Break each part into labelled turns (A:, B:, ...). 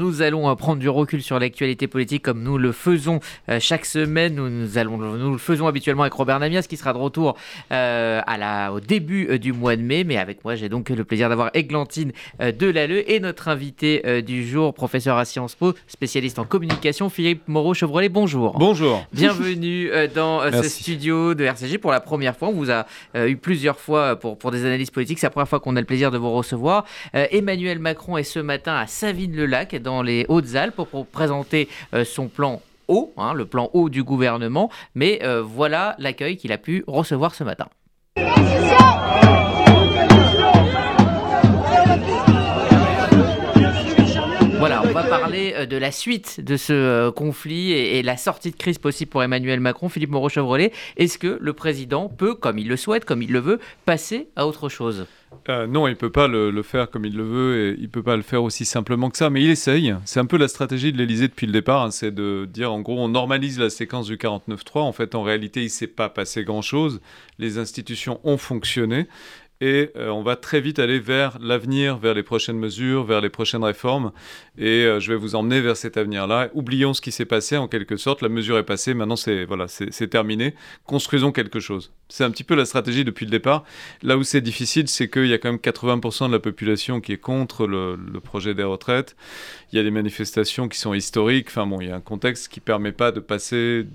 A: nous allons prendre du recul sur l'actualité politique comme nous le faisons chaque semaine. Nous, allons, nous le faisons habituellement avec Robert Namias qui sera de retour à la, au début du mois de mai. Mais avec moi, j'ai donc le plaisir d'avoir Églantine Delalleux et notre invité du jour, professeur à Sciences Po, spécialiste en communication, Philippe Moreau-Chevrolet. Bonjour.
B: Bonjour.
A: Bienvenue dans ce studio de RCG pour la première fois. On vous a eu plusieurs fois pour, pour des analyses politiques. C'est la première fois qu'on a le plaisir de vous recevoir. Emmanuel Macron est ce matin à Savine-le-Lac, dans les Hautes-Alpes, pour, présenter euh, son plan haut, hein, le plan haut du gouvernement. Mais euh, voilà l'accueil qu'il a pu recevoir ce matin. Voilà, on va parler euh, de la suite de ce conflit et, la sortie de crise possible pour Emmanuel Macron. Philippe Moreau-Chevrolet, est-ce que le président peut, comme il le souhaite, comme il le veut, passer à autre chose?
B: Non, il peut pas le, faire comme il le veut et il peut pas le faire aussi simplement que ça, mais il essaye. C'est un peu la stratégie de l'Elysée depuis le départ, hein, c'est de dire en gros on normalise la séquence du 49-3. En fait, en réalité, il s'est pas passé grand-chose. Les institutions ont fonctionné et euh, on va très vite aller vers l'avenir, vers les prochaines mesures, vers les prochaines réformes. Et euh, je vais vous emmener vers cet avenir-là. Oublions ce qui s'est passé en quelque sorte. La mesure est passée. Maintenant, c'est voilà, c'est terminé. Construisons quelque chose. C'est un petit peu la stratégie depuis le départ. Là où c'est difficile, c'est qu'il y a quand même 80% de la population qui est contre le, projet des retraites. Il y a des manifestations qui sont historiques. Enfin bon, il y a un contexte qui permet pas de passer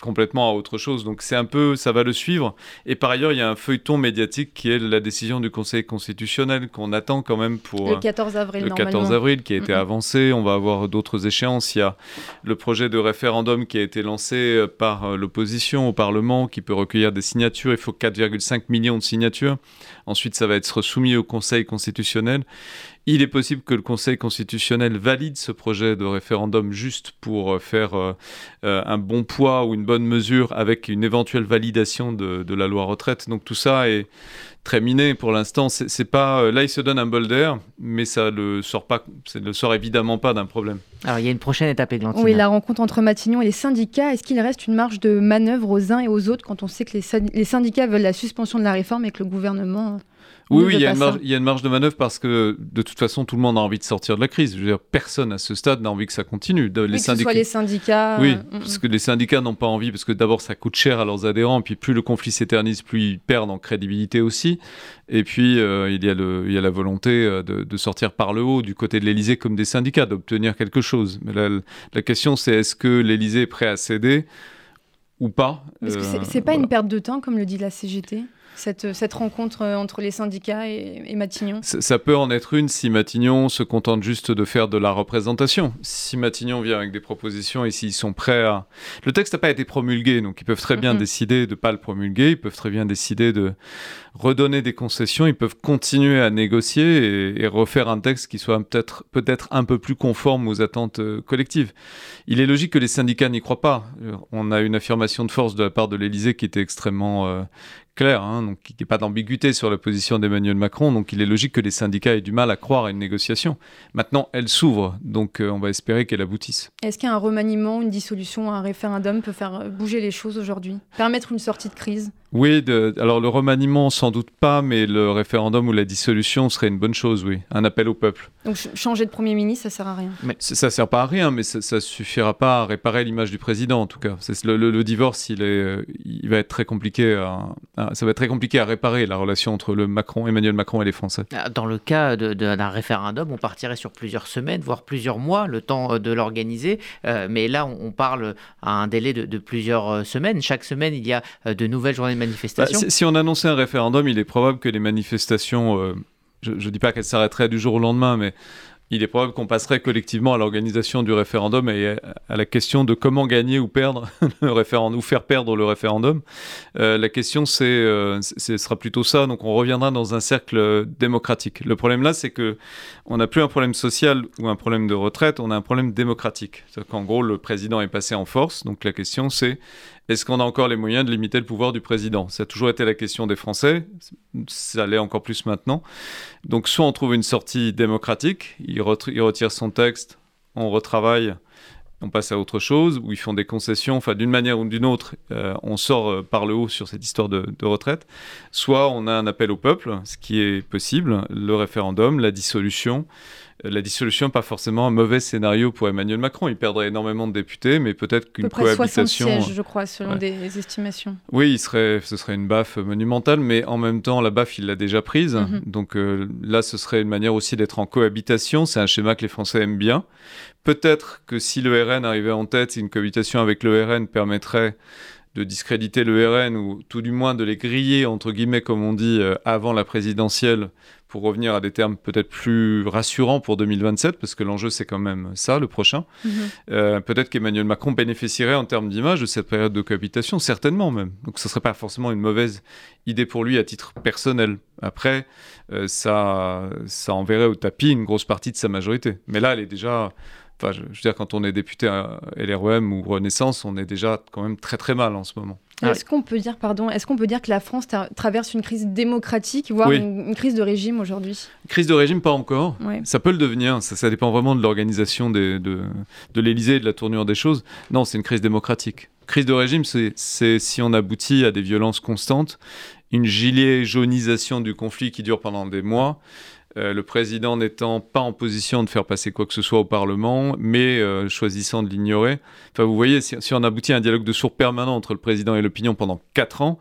B: complètement à autre chose. Donc c'est un peu, ça va le suivre. Et par ailleurs, il y a un feuilleton médiatique qui est la décision du Conseil constitutionnel qu'on attend quand même pour
C: le 14 avril.
B: Le 14 avril qui a été avancé. On va avoir d'autres échéances. Il y a le projet de référendum qui a été lancé euh, par euh, l'opposition au Parlement qui peut recueillir des signatures. Il faut 4,5 millions de signatures. Ensuite, ça va être soumis au Conseil constitutionnel. Il est possible que le Conseil constitutionnel valide ce projet de référendum juste pour euh, faire euh, euh, un bon poids ou une bonne mesure avec une éventuelle validation de, la loi retraite. Donc tout ça est très miné pour l'instant. C'est pas là il se donne un bol d'air, mais ça le sort pas, ça le sort évidemment pas d'un problème.
A: Alors il y a une prochaine étape, Églantine.
C: Oui, la rencontre entre Matignon et les syndicats. Est-ce qu'il reste une marge de manœuvre aux uns et aux autres quand on sait que les syndicats veulent la suspension de la réforme et que le gouvernement
B: oui, oui, il y, a une marge, il y a une marge de manœuvre parce que de toute façon, tout le monde a envie de sortir de la crise. Je veux dire, personne à ce stade n'a envie que ça continue.
C: les que ce soit les syndicats.
B: Oui, euh, parce que les syndicats n'ont pas envie, parce que d'abord, ça coûte cher à leurs adhérents, puis plus le conflit s'éternise, plus ils perdent en crédibilité aussi. Et puis, euh, il, y a le, il y a la volonté euh, de, sortir par le haut, du côté de l'Élysée comme des syndicats, d'obtenir quelque chose. Mais la, la question, c'est est-ce que l'Élysée est prêt à céder ou pas?
C: Parce que c'est pas une perte de temps, comme le dit la CGT cette, cette, rencontre euh, entre les syndicats et, Matignon
B: ça, peut en être une si Matignon se contente juste de faire de la représentation. Si Matignon vient avec des propositions et s'ils sont prêts à... Le texte n'a pas été promulgué, donc ils peuvent très bien décider de ne pas le promulguer, ils peuvent très bien décider de redonner des concessions, ils peuvent continuer à négocier et, refaire un texte qui soit peut-être peut un peu plus conforme aux attentes euh, collectives. Il est logique que les syndicats n'y croient pas. Euh, on a une affirmation de force de la part de l'Élysée qui était extrêmement clair, hein, donc il n'y a pas d'ambiguïté sur la position d'Emmanuel Macron, donc il est logique que les syndicats aient du mal à croire à une négociation. Maintenant, elle s'ouvre, donc euh, on va espérer qu'elle aboutisse.
C: Est-ce qu'un remaniement, une dissolution, un référendum peut faire bouger les choses aujourd'hui? Permettre une sortie de crise?
B: Oui, alors le remaniement, sans doute pas, mais le référendum ou la dissolution serait une bonne chose, oui. Un appel au peuple.
C: Donc changer de Premier ministre, ça sert à rien
B: mais Ça sert pas à rien, mais ça, ne suffira pas à réparer l'image du président, en tout cas. Le, le, divorce, il, est, il va être très compliqué ça va être très compliqué à réparer, la relation entre le Macron, Emmanuel Macron et les Français.
A: Ah, dans le cas d'un référendum, on partirait sur plusieurs semaines, voire plusieurs mois, le temps euh, de l'organiser. Euh, mais là, on, parle à un délai de, plusieurs euh, semaines. Chaque semaine, il y a de nouvelles journées de bah,
B: si, on annonçait un référendum, il est probable que les manifestations, euh, je ne dis pas qu'elles s'arrêteraient du jour au lendemain, mais il est probable qu'on passerait collectivement à l'organisation du référendum et à la question de comment gagner ou perdre le référendum ou faire perdre le référendum. Euh, la question, c'est, euh, ce sera plutôt ça. Donc, on reviendra dans un cercle démocratique. Le problème là, c'est que on n'a plus un problème social ou un problème de retraite, on a un problème démocratique. C'est-à-dire qu'en gros, le président est passé en force. Donc, la question, c'est est-ce qu'on a encore les moyens de limiter le pouvoir du président? Ça a toujours été la question des Français, ça l'est encore plus maintenant. Donc soit on trouve une sortie démocratique, il, retire son texte, on retravaille, on passe à autre chose, ou ils font des concessions, enfin d'une manière ou d'une autre, euh, on sort euh, par le haut sur cette histoire de, retraite. Soit on a un appel au peuple, ce qui est possible, le référendum, la dissolution, la dissolution pas forcément un mauvais scénario pour Emmanuel Macron. Il perdrait énormément de députés, mais peut-être qu'une cohabitation. 60
C: sièges, je crois, selon des estimations.
B: Oui, il serait, ce serait une baffe monumentale, mais en même temps, la baffe, il l'a déjà prise. Mhm. Donc euh, là, ce serait une manière aussi d'être en cohabitation. C'est un schéma que les Français aiment bien. Peut-être que si le RN arrivait en tête, une cohabitation avec le RN permettrait de discréditer le RN ou tout du moins de les griller, entre guillemets, comme on dit, euh, avant la présidentielle pour revenir à des termes peut-être plus rassurants pour 2027, parce que l'enjeu c'est quand même ça, le prochain. Mhm. Euh, peut-être qu'Emmanuel Macron bénéficierait en termes d'image de cette période de cohabitation, certainement même. Donc ce ne serait pas forcément une mauvaise idée pour lui à titre personnel. Après, euh, ça, ça enverrait au tapis une grosse partie de sa majorité. Mais là, elle est déjà Enfin, je, veux dire, quand on est député à LREM ou Renaissance, on est déjà quand même très très mal en ce moment.
C: Est-ce qu'on peut dire, pardon, est-ce qu'on peut dire que la France traverse une crise démocratique, voire une, crise de régime aujourd'hui?
B: Crise de régime, pas encore. Ça peut le devenir. Ça, ça dépend vraiment de l'organisation de, de l'Élysée et de la tournure des choses. Non, c'est une crise démocratique. Crise de régime, c'est si on aboutit à des violences constantes, une gilet jaunisation du conflit qui dure pendant des mois euh, le président n'étant pas en position de faire passer quoi que ce soit au Parlement, mais euh, choisissant de l'ignorer. Enfin, vous voyez, si, on aboutit à un dialogue de sourds permanent entre le président et l'opinion pendant quatre ans,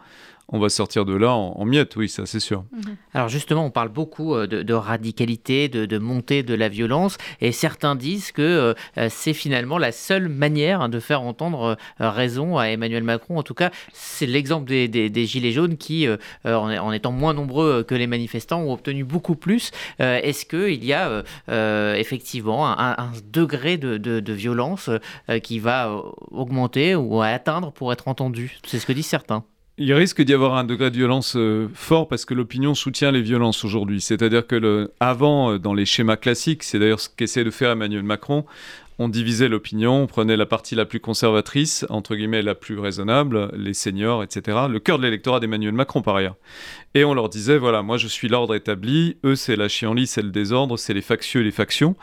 B: on va sortir de là en, miettes, oui, ça c'est sûr.
A: Mhm. Alors justement, on parle beaucoup euh, de, radicalité, de, montée de la violence, et certains disent que euh, euh, c'est finalement la seule manière hein, de faire entendre raison à Emmanuel Macron. En tout cas, c'est l'exemple des, Gilets jaunes qui, en, étant moins nombreux que les manifestants, ont obtenu beaucoup plus. Est-ce qu'il y a effectivement un, degré de, violence qui va augmenter ou atteindre pour être entendu? C'est ce que disent certains.
B: Il risque d'y avoir un degré de violence euh, fort parce que l'opinion soutient les violences aujourd'hui. C'est-à-dire que le, avant, euh, dans les schémas classiques, c'est d'ailleurs ce qu'essaie de faire Emmanuel Macron, on divisait l'opinion, on prenait la partie la plus conservatrice, entre guillemets la plus raisonnable, les seniors, etc. Le cœur de l'électorat d'Emmanuel Macron par ailleurs. Et on leur disait, voilà, moi je suis l'ordre établi, eux c'est la chienlit, c'est le désordre, c'est les factieux et les factions.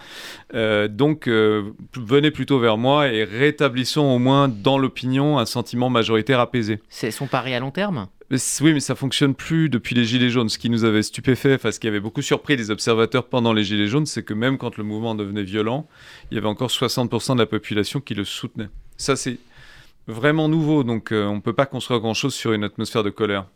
B: Euh, donc euh, venez plutôt vers moi et rétablissons au moins dans l'opinion un sentiment majoritaire apaisé.
A: C'est son pari à long terme?
B: Oui, mais ça fonctionne plus depuis les Gilets jaunes. Ce qui nous avait stupéfait, enfin, ce qui avait beaucoup surpris les observateurs pendant les Gilets jaunes, c'est que même quand le mouvement devenait violent, il y avait encore 60% de la population qui le soutenait. Ça, c'est vraiment nouveau, donc euh, on ne peut pas construire grand-chose sur une atmosphère de colère.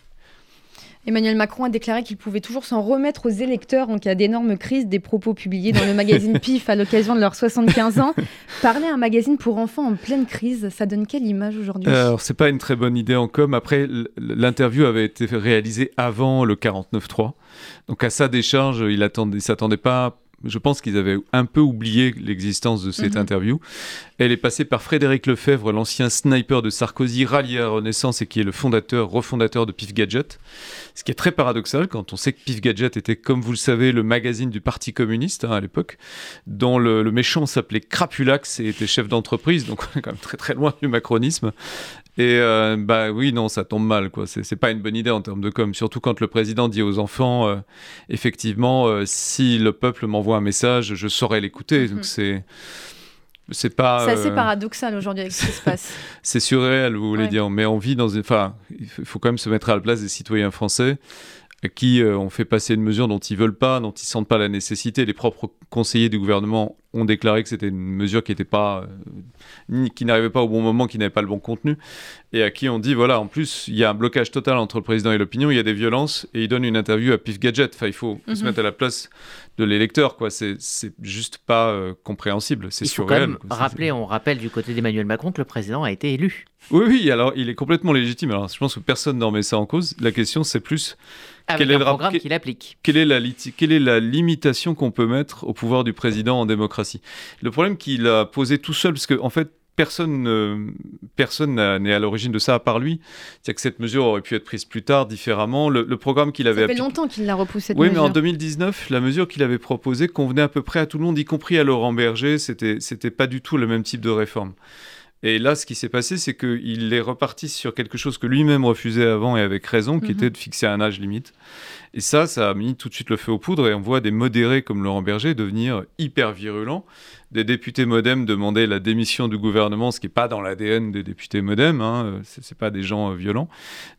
C: Emmanuel Macron a déclaré qu'il pouvait toujours s'en remettre aux électeurs en cas d'énorme crise des propos publiés dans le magazine PIF à l'occasion de leurs 75 ans. Parler à un magazine pour enfants en pleine crise, ça donne quelle image aujourd'hui?
B: Alors, c'est pas une très bonne idée en com. Après, l'interview avait été réalisée avant le 49.3. Donc, à sa décharge, il ne s'attendait pas je pense qu'ils avaient un peu oublié l'existence de cette mhm. interview. Elle est passée par Frédéric Lefebvre, l'ancien sniper de Sarkozy, rallié à Renaissance et qui est le fondateur, refondateur de Pif Gadget. Ce qui est très paradoxal quand on sait que Pif Gadget était, comme vous le savez, le magazine du Parti communiste hein, à l'époque, dont le, méchant s'appelait Crapulax et était chef d'entreprise, donc on est quand même très très loin du macronisme. Et euh, bah oui, non, ça tombe mal, quoi. C'est pas une bonne idée en termes de com, surtout quand le président dit aux enfants, euh, effectivement, euh, si le peuple m'envoie un message, je saurais l'écouter. Donc mhm. c'est c'est pas.
C: C'est assez paradoxal aujourd'hui avec ce qui se passe.
B: c'est surréel, vous voulez dire. Mais on vit dans une. Enfin, il faut quand même se mettre à la place des citoyens français qui euh, ont fait passer une mesure dont ils veulent pas, dont ils sentent pas la nécessité. Les propres conseillers du gouvernement ont déclaré que c'était une mesure qui n'était pas, euh, qui n'arrivait pas au bon moment, qui n'avait pas le bon contenu, et à qui on dit voilà, en plus il y a un blocage total entre le président et l'opinion, il y a des violences, et il donne une interview à Pif Gadget. Enfin, il faut se mhm. mettre à la place de l'électeur, quoi. C'est juste pas euh, compréhensible. C'est surréel.
A: rappeler, on rappelle du côté d'Emmanuel Macron que le président a été élu.
B: Oui, oui. Alors, il est complètement légitime. Alors, je pense que personne n'en met ça en cause. La question, c'est plus
A: avec quel est le programme qu'il applique.
B: Quelle est la, quelle est la limitation qu'on peut mettre au pouvoir du président en démocratie? Le problème qu'il a posé tout seul, parce qu'en en fait, personne personne n'est à l'origine de ça à part lui. C'est que cette mesure aurait pu être prise plus tard, différemment. Le, programme qu'il avait...
C: Ça fait longtemps qu'il l'a repoussé.
B: Oui, mais en 2019, la mesure qu'il avait proposée convenait à peu près à tout le monde, y compris à Laurent Berger. C'était, c'était pas du tout le même type de réforme. Et là, ce qui s'est passé, c'est qu'il est reparti sur quelque chose que lui-même refusait avant et avec raison, qui mhm. était de fixer un âge limite. Et ça, ça a mis tout de suite le feu aux poudres et on voit des modérés comme Laurent Berger devenir hyper virulents. Des députés modem demander la démission du gouvernement, ce qui n'est pas dans l'ADN des députés modem, hein, ce n'est pas des gens euh, violents.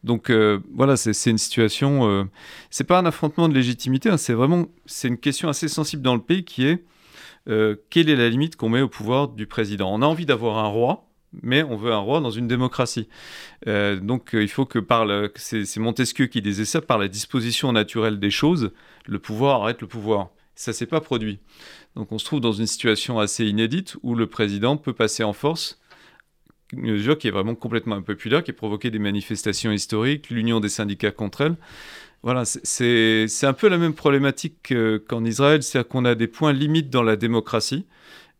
B: Donc euh, voilà, c'est une situation, Ce euh, c'est pas un affrontement de légitimité, hein, c'est vraiment c'est une question assez sensible dans le pays qui est quelle est la limite qu'on met au pouvoir du président? On a envie d'avoir un roi, mais on veut un roi dans une démocratie. donc il faut que par c'est Montesquieu qui disait ça, par la disposition naturelle des choses, le pouvoir arrête le pouvoir. Ça s'est pas produit. Donc on se trouve dans une situation assez inédite où le président peut passer en force une mesure qui est vraiment complètement impopulaire, qui a provoqué des manifestations historiques, l'union des syndicats contre elle. Voilà, c'est un peu la même problématique qu'en Israël, c'est-à-dire qu'on a des points limites dans la démocratie.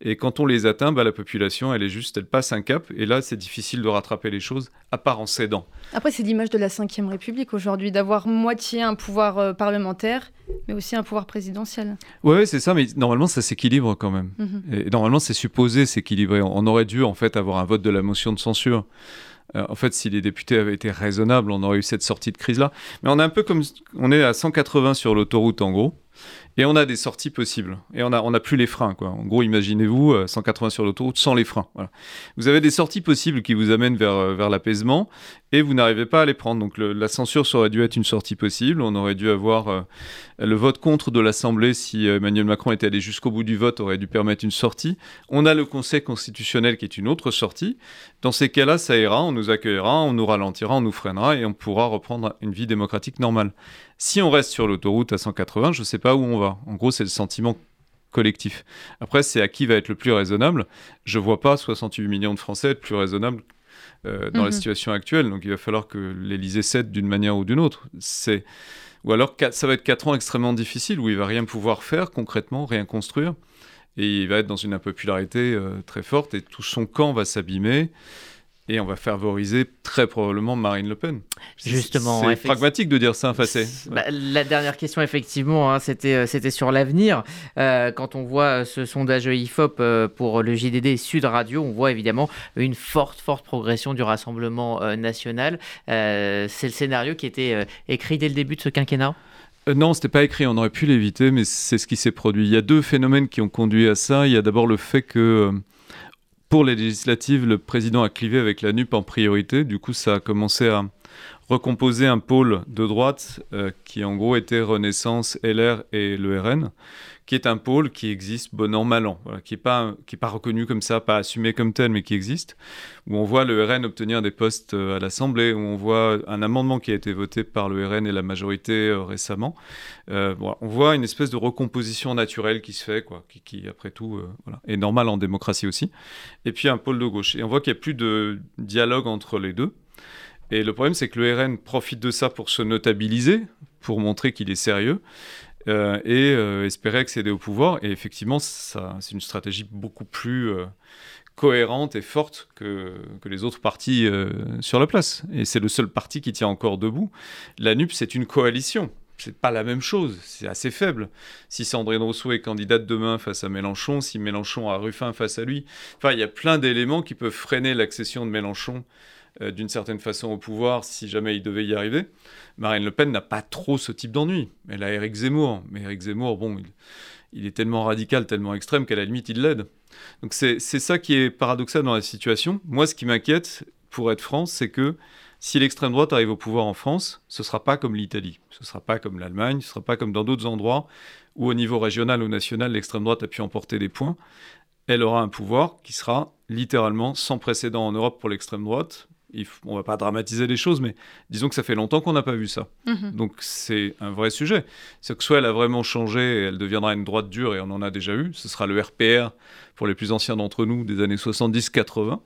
B: Et quand on les atteint, bah, la population, elle est juste, elle passe un cap. Et là, c'est difficile de rattraper les choses, à part en cédant.
C: Après, c'est l'image de la Ve République aujourd'hui, d'avoir moitié un pouvoir euh, parlementaire, mais aussi un pouvoir présidentiel.
B: Oui, c'est ça, mais normalement, ça s'équilibre quand même. Mhm. Et normalement, c'est supposé s'équilibrer. On aurait dû, en fait, avoir un vote de la motion de censure. Euh, en fait, si les députés avaient été raisonnables, on aurait eu cette sortie de crise-là. Mais on est un peu comme... On est à 180 sur l'autoroute, en gros. Et on a des sorties possibles. Et on n'a on plus les freins. Quoi. En gros, imaginez-vous 180 euh, sur l'autoroute sans les freins. Vous avez des sorties possibles qui vous amènent vers, euh, vers l'apaisement et vous n'arrivez pas à les prendre. Donc la censure, ça aurait dû être une sortie possible. On aurait dû avoir euh, le vote contre de l'Assemblée si Emmanuel Macron était allé jusqu'au bout du vote, aurait dû permettre une sortie. On a le Conseil constitutionnel qui est une autre sortie. Dans ces cas-là, ça ira, on nous accueillera, on nous ralentira, on nous freinera et on pourra reprendre une vie démocratique normale. Si on reste sur l'autoroute à 180, je ne sais pas où on va. En gros, c'est le sentiment collectif. Après, c'est à qui va être le plus raisonnable. Je ne vois pas 68 millions de Français être plus raisonnables euh, dans la mhm. situation actuelle. Donc, il va falloir que l'Élysée cède d'une manière ou d'une autre. C'est ou alors ça va être 4 ans extrêmement difficiles où il va rien pouvoir faire concrètement, rien construire, et il va être dans une impopularité euh, très forte et tout son camp va s'abîmer et on va favoriser très probablement Marine Le Pen.
A: Justement,
B: c'est pragmatique de dire ça. Enfin,
A: bah, la dernière question, effectivement, hein, c'était euh, c'était sur l'avenir. Euh, quand on voit ce sondage IFOP euh, pour le JDD Sud Radio, on voit évidemment une forte forte progression du Rassemblement national. c'est le scénario qui était écrit dès le début de ce quinquennat?
B: Non, c'était pas écrit, on aurait pu l'éviter, mais c'est ce qui s'est produit. Il y a deux phénomènes qui ont conduit à ça. Il y a d'abord le fait que pour les législatives, le président a clivé avec la NUP en priorité. Du coup, ça a commencé à recomposer un pôle de droite euh, qui, en gros, était Renaissance, LR et le RN qui est un pôle qui existe bon an, mal an, qui n'est pas, pas reconnu comme ça, pas assumé comme tel, mais qui existe, où on voit le RN obtenir des postes euh, à l'Assemblée, où on voit un amendement qui a été voté par le RN et la majorité euh, récemment. Euh, on voit une espèce de recomposition naturelle qui se fait, quoi, qui, après tout voilà, est normale en démocratie aussi. Et puis un pôle de gauche. Et on voit qu'il n'y a plus de dialogue entre les deux. Et le problème, c'est que le RN profite de ça pour se notabiliser, pour montrer qu'il est sérieux. Euh, et euh, espérer accéder au pouvoir. Et effectivement, c'est une stratégie beaucoup plus euh, cohérente et forte que, que les autres partis sur la place. Et c'est le seul parti qui tient encore debout. La NUP, c'est une coalition. C'est pas la même chose, c'est assez faible. Si Sandrine Rousseau est candidate demain face à Mélenchon, si Mélenchon a Ruffin face à lui, enfin, il y a plein d'éléments qui peuvent freiner l'accession de Mélenchon euh, d'une certaine façon au pouvoir si jamais il devait y arriver. Marine Le Pen n'a pas trop ce type d'ennui. Elle a Éric Zemmour, mais Éric Zemmour, bon, il, est tellement radical, tellement extrême qu'à la limite, il l'aide. Donc c'est ça qui est paradoxal dans la situation. Moi, ce qui m'inquiète, pour être franc, c'est que si l'extrême droite arrive au pouvoir en France, ce ne sera pas comme l'Italie, ce ne sera pas comme l'Allemagne, ce ne sera pas comme dans d'autres endroits où au niveau régional ou national, l'extrême droite a pu emporter des points. Elle aura un pouvoir qui sera littéralement sans précédent en Europe pour l'extrême droite, on va pas dramatiser les choses, mais disons que ça fait longtemps qu'on n'a pas vu ça. Mhm. Donc c'est un vrai sujet. C'est que soit elle a vraiment changé et elle deviendra une droite dure, et on en a déjà eu, ce sera le RPR pour les plus anciens d'entre nous des années 70-80,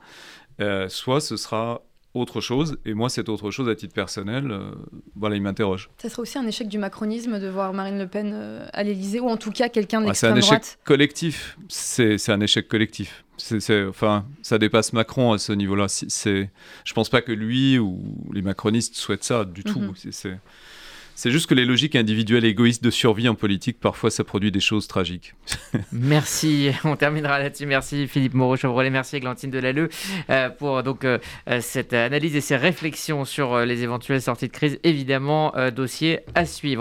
B: euh, soit ce sera autre chose. Et moi, cette autre chose, à titre personnel, euh, voilà, il m'interroge.
C: Ça serait aussi un échec du macronisme de voir Marine Le Pen euh, à l'élysée ou en tout cas quelqu'un de l'extrême droite
B: C'est un échec collectif. C'est un échec collectif. C'est, enfin, ça dépasse Macron à ce niveau-là. C'est, je pense pas que lui ou les macronistes souhaitent ça du tout. Mhm. C'est c'est juste que les logiques individuelles égoïstes de survie en politique, parfois, ça produit des choses tragiques.
A: merci. On terminera là-dessus. Merci Philippe Moreau-Chevrolet. Merci Églantine Delalleux euh, pour donc euh, cette analyse et ces réflexions sur euh, les éventuelles sorties de crise. Évidemment, dossier à suivre.